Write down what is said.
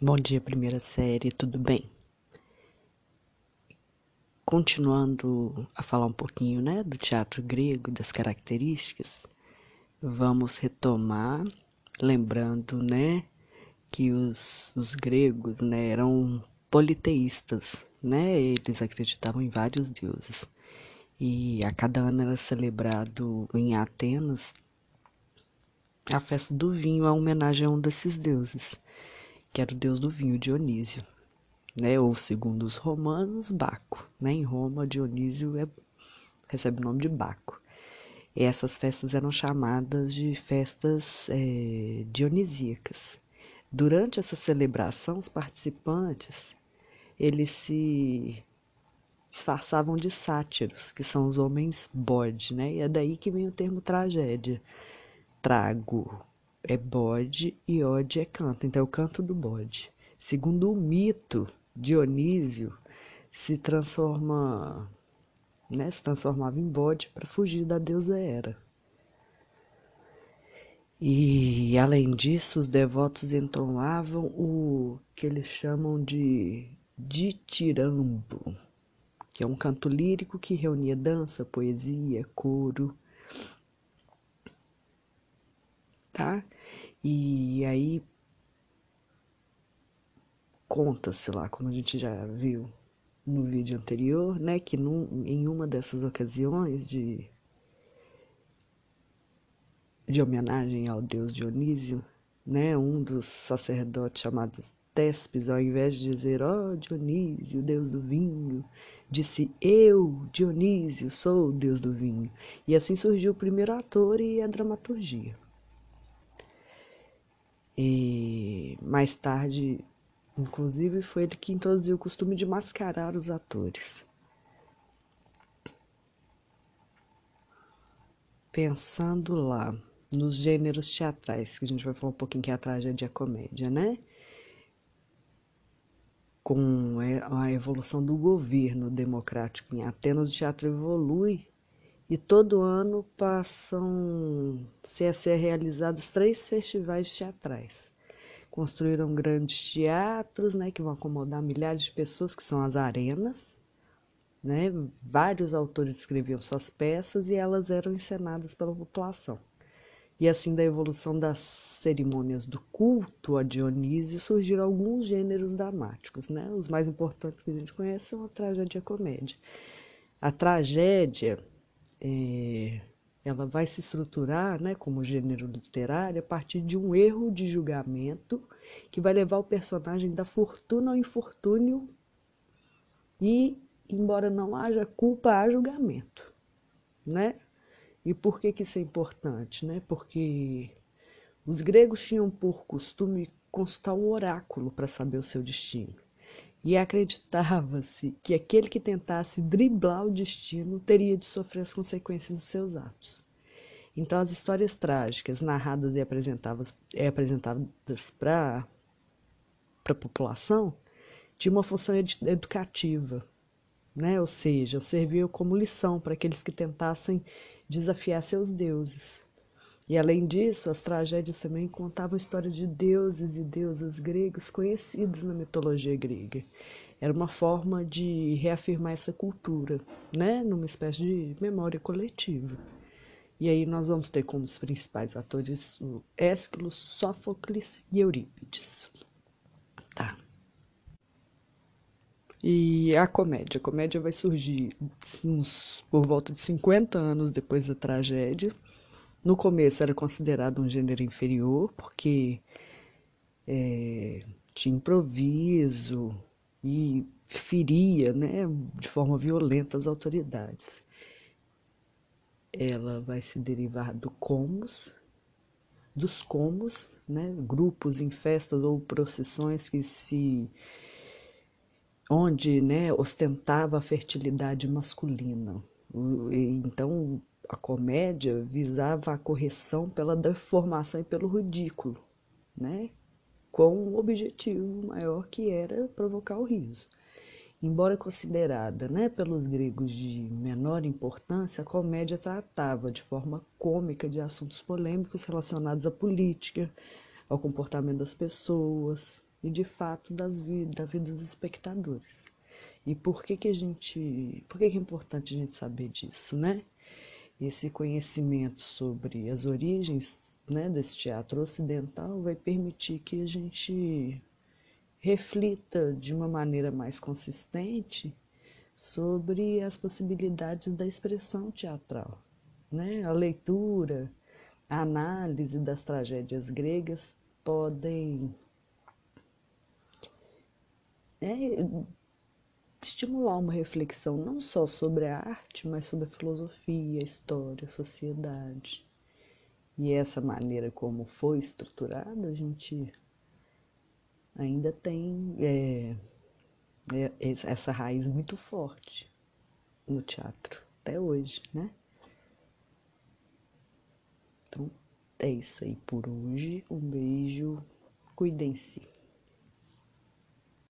Bom dia, primeira série, tudo bem? Continuando a falar um pouquinho, né, do teatro grego, das características, vamos retomar, lembrando, né, que os, os gregos, né, eram politeístas, né, eles acreditavam em vários deuses. E a cada ano era celebrado em Atenas a festa do vinho, a homenagem a um desses deuses que era o deus do vinho, Dionísio, né? Ou segundo os romanos, Baco, né? Em Roma, Dionísio é, recebe o nome de Baco. E essas festas eram chamadas de festas é, dionisíacas. Durante essa celebração, os participantes eles se disfarçavam de sátiros, que são os homens bode, né? E é daí que vem o termo tragédia. Trago, é bode e ode é canto, então é o canto do bode. Segundo o mito, Dionísio se transforma, né, se transformava em bode para fugir da deusa Hera. E além disso, os devotos entoavam o que eles chamam de ditirambo, que é um canto lírico que reunia dança, poesia, coro tá? E aí conta-se lá, como a gente já viu no vídeo anterior, né, que num, em uma dessas ocasiões de de homenagem ao deus Dionísio, né, um dos sacerdotes chamados Tespes, ao invés de dizer, ó oh, Dionísio, deus do vinho, disse, eu, Dionísio, sou o deus do vinho. E assim surgiu o primeiro ator e a dramaturgia. E mais tarde, inclusive, foi ele que introduziu o costume de mascarar os atores. Pensando lá nos gêneros teatrais, que a gente vai falar um pouquinho que é a tragédia e a comédia, né? Com a evolução do governo democrático em Atenas, o teatro evolui e todo ano passam a ser realizados três festivais teatrais. Construíram grandes teatros, né, que vão acomodar milhares de pessoas, que são as arenas. Né? Vários autores escreviam suas peças e elas eram encenadas pela população. E assim, da evolução das cerimônias do culto a Dionísio, surgiram alguns gêneros dramáticos. Né? Os mais importantes que a gente conhece são a tragédia e a comédia. A tragédia é, ela vai se estruturar né, como gênero literário a partir de um erro de julgamento que vai levar o personagem da fortuna ao infortúnio e, embora não haja culpa, há julgamento, né? E por que, que isso é importante? Né? Porque os gregos tinham por costume consultar um oráculo para saber o seu destino e acreditava-se que aquele que tentasse driblar o destino teria de sofrer as consequências dos seus atos. Então, as histórias trágicas narradas e apresentadas, apresentadas para a população tinham uma função ed educativa, né? ou seja, serviam como lição para aqueles que tentassem desafiar seus deuses. E além disso, as tragédias também contavam histórias de deuses e deusas gregos conhecidos na mitologia grega. Era uma forma de reafirmar essa cultura, né, numa espécie de memória coletiva. E aí nós vamos ter como os principais atores o Ésquilo, Sófocles e Eurípides. Tá. E a comédia. A comédia vai surgir uns, por volta de 50 anos depois da tragédia no começo era considerado um gênero inferior, porque é, tinha improviso e feria né, de forma violenta as autoridades. Ela vai se derivar do comos, dos comos, né, grupos em festas ou procissões que se onde né, ostentava a fertilidade masculina. Então, a comédia visava a correção pela deformação e pelo ridículo, né? com um objetivo maior que era provocar o riso. Embora considerada né, pelos gregos de menor importância, a comédia tratava de forma cômica de assuntos polêmicos relacionados à política, ao comportamento das pessoas, e de fato das da vida dos espectadores. E por que que a gente, por que que é importante a gente saber disso, né? Esse conhecimento sobre as origens né, desse teatro ocidental vai permitir que a gente reflita de uma maneira mais consistente sobre as possibilidades da expressão teatral. Né? A leitura, a análise das tragédias gregas podem é, estimular uma reflexão não só sobre a arte, mas sobre a filosofia, a história, a sociedade. E essa maneira como foi estruturada, a gente ainda tem é, é, essa raiz muito forte no teatro, até hoje, né? Então, é isso aí por hoje. Um beijo, cuidem-se.